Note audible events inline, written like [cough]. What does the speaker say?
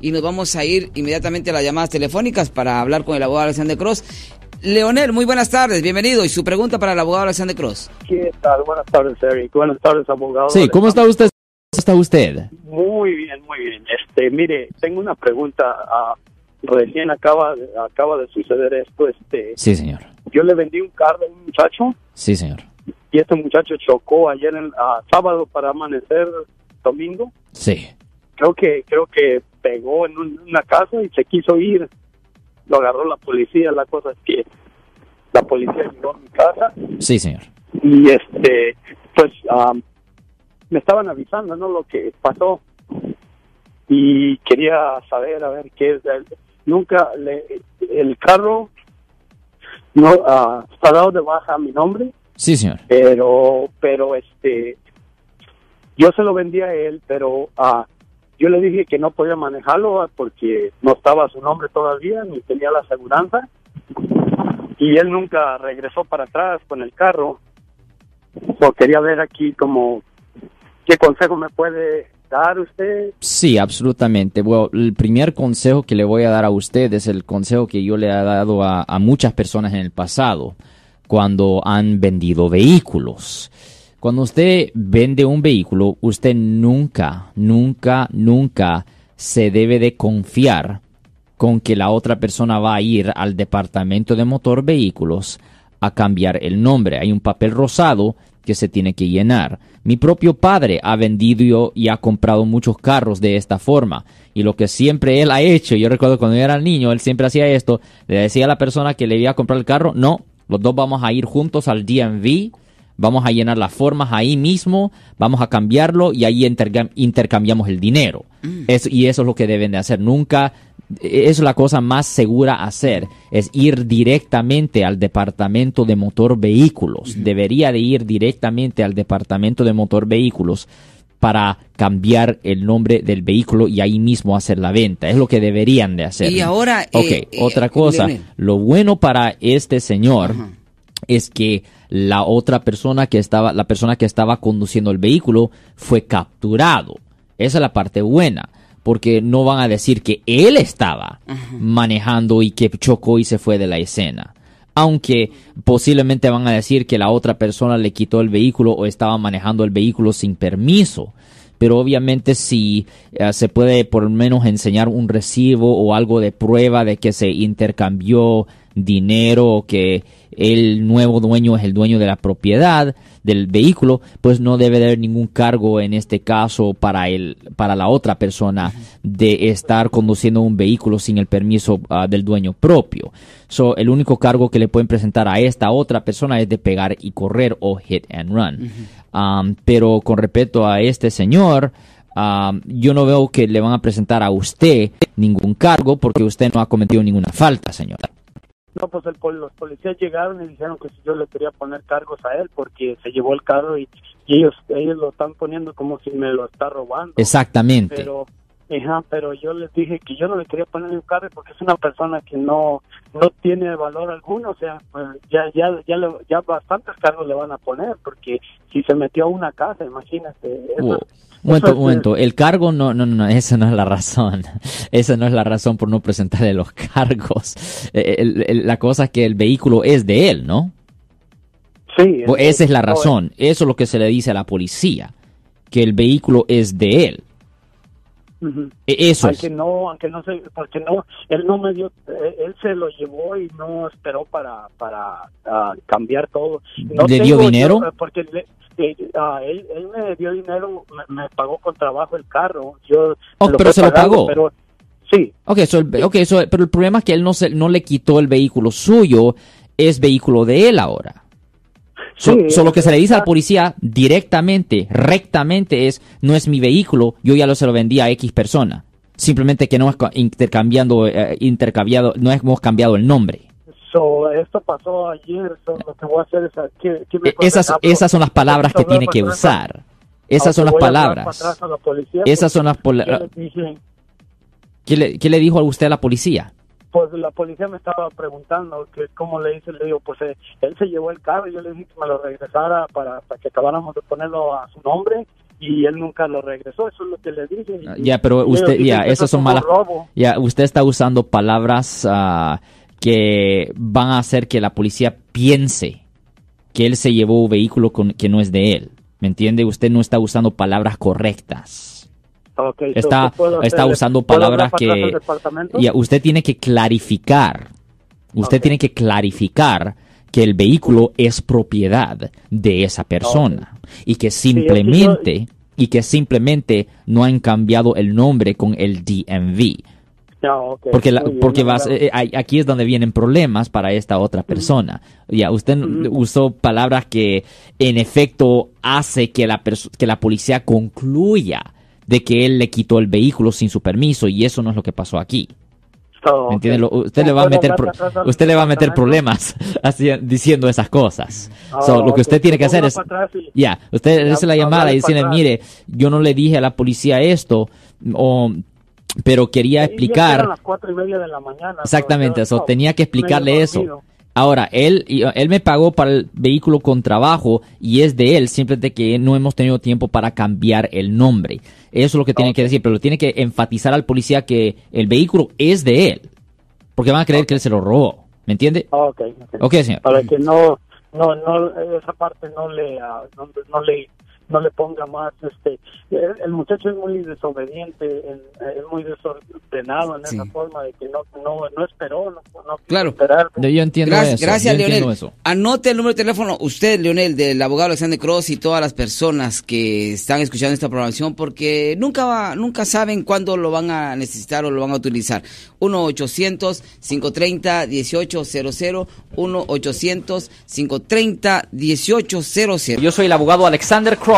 y nos vamos a ir inmediatamente a las llamadas telefónicas para hablar con el abogado Alexander Cross. Leonel, muy buenas tardes, bienvenido. Y su pregunta para el abogado Alexander Cross. ¿Qué tal? Buenas tardes, Eric. Buenas tardes, abogado. Sí, ¿cómo está usted? ¿Cómo está usted? Muy bien, muy bien. Este, mire, tengo una pregunta. ah, recién acaba, acaba de suceder esto. Este, Sí, señor. yo le vendí un carro a un muchacho Sí, señor. y este muchacho chocó ayer, en, ah, sábado para amanecer domingo. Sí. Creo que, creo que pegó en un- una casa y se quiso ir. Lo agarró la policía. La cosa es que la policía llegó a mi casa Sí, señor. y este pues am, me estaban avisando no lo que pasó y quería saber a ver qué es el- nunca le, el carro no ah, está dado de baja a mi nombre Sí, señor. pero pero este yo se lo vendí a él pero ah, yo le dije que no podía manejarlo ah, porque no estaba su nombre todavía ni tenía la aseguranza y él nunca regresó para atrás con el carro so, quería ver aquí como qué consejo me puede dar usted Sí, absolutamente. Bueno, el primer consejo que le voy a dar a usted es el consejo que yo le he dado a, a muchas personas en el pasado cuando han vendido vehículos. Cuando usted vende un vehículo, usted nunca, nunca, nunca se debe de confiar con que la otra persona va a ir al departamento de motor vehículos a cambiar el nombre. Hay un papel rosado que se tiene que llenar. Mi propio padre ha vendido y ha comprado muchos carros de esta forma. Y lo que siempre él ha hecho, yo recuerdo cuando yo era niño, él siempre hacía esto, le decía a la persona que le iba a comprar el carro, no, los dos vamos a ir juntos al DMV, vamos a llenar las formas ahí mismo, vamos a cambiarlo y ahí intercam- intercambiamos el dinero. Eso- y eso es lo que deben de hacer. Nunca, eso es la cosa más segura a hacer, es ir directamente al departamento de motor vehículos. Debería de ir directamente al departamento de motor vehículos para cambiar el nombre del vehículo y ahí mismo hacer la venta. Es lo que deberían de hacer. Y ahora, eh, Ok, eh, otra cosa. Leonel. Lo bueno para este señor Ajá. Es que la otra persona que estaba, la persona que estaba conduciendo el vehículo fue capturado. Esa es la parte buena, porque no van a decir que él estaba manejando y que chocó y se fue de la escena. Aunque posiblemente van a decir que la otra persona le quitó el vehículo o estaba manejando el vehículo sin permiso. Pero obviamente si eh, se puede por lo menos enseñar un recibo o algo de prueba de que se intercambió dinero o que el nuevo dueño es el dueño de la propiedad del vehículo, pues no debe de haber ningún cargo en este caso para el para la otra persona de estar conduciendo un vehículo sin el permiso ah, del dueño propio. So, el único cargo que le pueden presentar a esta otra persona es de pegar y correr o hit and run. Um, pero con respecto a este señor, um, yo no veo que le van a presentar a usted ningún cargo porque usted no ha cometido ninguna falta, señor. No pues el, los policías llegaron y dijeron que si yo le quería poner cargos a él porque se llevó el carro y, y ellos ellos lo están poniendo como si me lo está robando Exactamente. pero ajá, pero yo les dije que yo no le quería poner un carro porque es una persona que no no tiene valor alguno, o sea, pues, ya ya ya le- ya bastantes cargos le van a poner porque si se metió a una casa, imagínate. eso- Wow. eso momento, momento. El cargo no, no, no, no, esa no es la razón. [laughs] Esa no es la razón por no presentarle los cargos. Eh, el- el- la cosa es que el vehículo es de él, ¿no? Sí, Pues esa es la no, razón. Eso es lo que se le dice a la policía. Que el vehículo es de él. Ujú. E- Eso es. aunque no aunque no sé porque no él no me dio eh, él se lo llevó y no esperó para para ah, cambiar todo no ¿Le dio tengo dinero? yo, eh, porque le- eh, ah, él, él me dio dinero me, me pagó con trabajo el carro yo Oh, pero se lo pagando, pagó. pero sí Ok, so el- ok, so- pero el problema es que él no, se, no le quitó el vehículo suyo, es vehículo de él ahora. So, Sí, so lo que se le dice a la policía directamente, rectamente es, no es mi vehículo, yo ya lo se lo vendí a X persona. Simplemente que no es intercambiando, eh, intercambiado, no hemos cambiado el nombre. so, esto pasó ayer so, lo que voy a hacer es ¿qué- qué me Esas, esas son las palabras que tiene que usar. Esas son las palabras. Esas son las porque pala- yo les dije, ¿Qué le, qué le dijo a usted a la policía? Pues la policía me estaba preguntando que cómo le hice, le digo, pues eh, él se llevó el carro y yo le dije que me lo regresara para, para que acabáramos de ponerlo a su nombre y él nunca lo regresó, eso es lo que le dije. Ah, ya, pero usted, ya, esas son malas. Ya, usted está usando palabras uh, que van a hacer que la policía piense que él se llevó un vehículo con, que no es de él. ¿Me entiende? Usted no está usando palabras correctas. Está, está usando palabras que... Ya, usted tiene que clarificar. Usted tiene que clarificar que el vehículo es propiedad de esa persona y que simplemente y que simplemente no han cambiado el nombre con el DMV. Porque, porque vas, eh, aquí es donde vienen problemas para esta otra persona. Ya, usted usó palabras que en efecto hace que la, que la policía concluya de que él le quitó el vehículo sin su permiso y eso no es lo que pasó aquí. entiende? Usted le va a meter, usted le va a meter problemas [laughs] así, diciendo esas cosas. lo que usted tiene que hacer es, ya, usted hace la llamada y dice, mire, yo no le dije a la policía esto, o pero quería explicar. las cuatro y media de la mañana. Exactamente, eso tenía que explicarle eso. Ahora, él, él me pagó para el vehículo con trabajo y es de él, simplemente que no hemos tenido tiempo para cambiar el nombre. Eso es lo que tiene que decir, pero tiene que enfatizar al policía que el vehículo es de él, porque van a creer que él se lo robó. ¿Me entiende? Ok, ok, señor. Para que no, no, no, esa parte no le, ah, no le no le ponga más este el, muchacho es muy desobediente es muy desordenado en esa forma de que no no, no esperó no, claro. yo entiendo gracias, eso, gracias Leonel. anote el número de teléfono usted Leonel del abogado Alexander Cross y todas las personas que están escuchando esta programación porque nunca va, nunca saben cuándo lo van a necesitar o lo van a utilizar. 1 800 530 1800 1 800 530 1800 yo soy el abogado Alexander Cross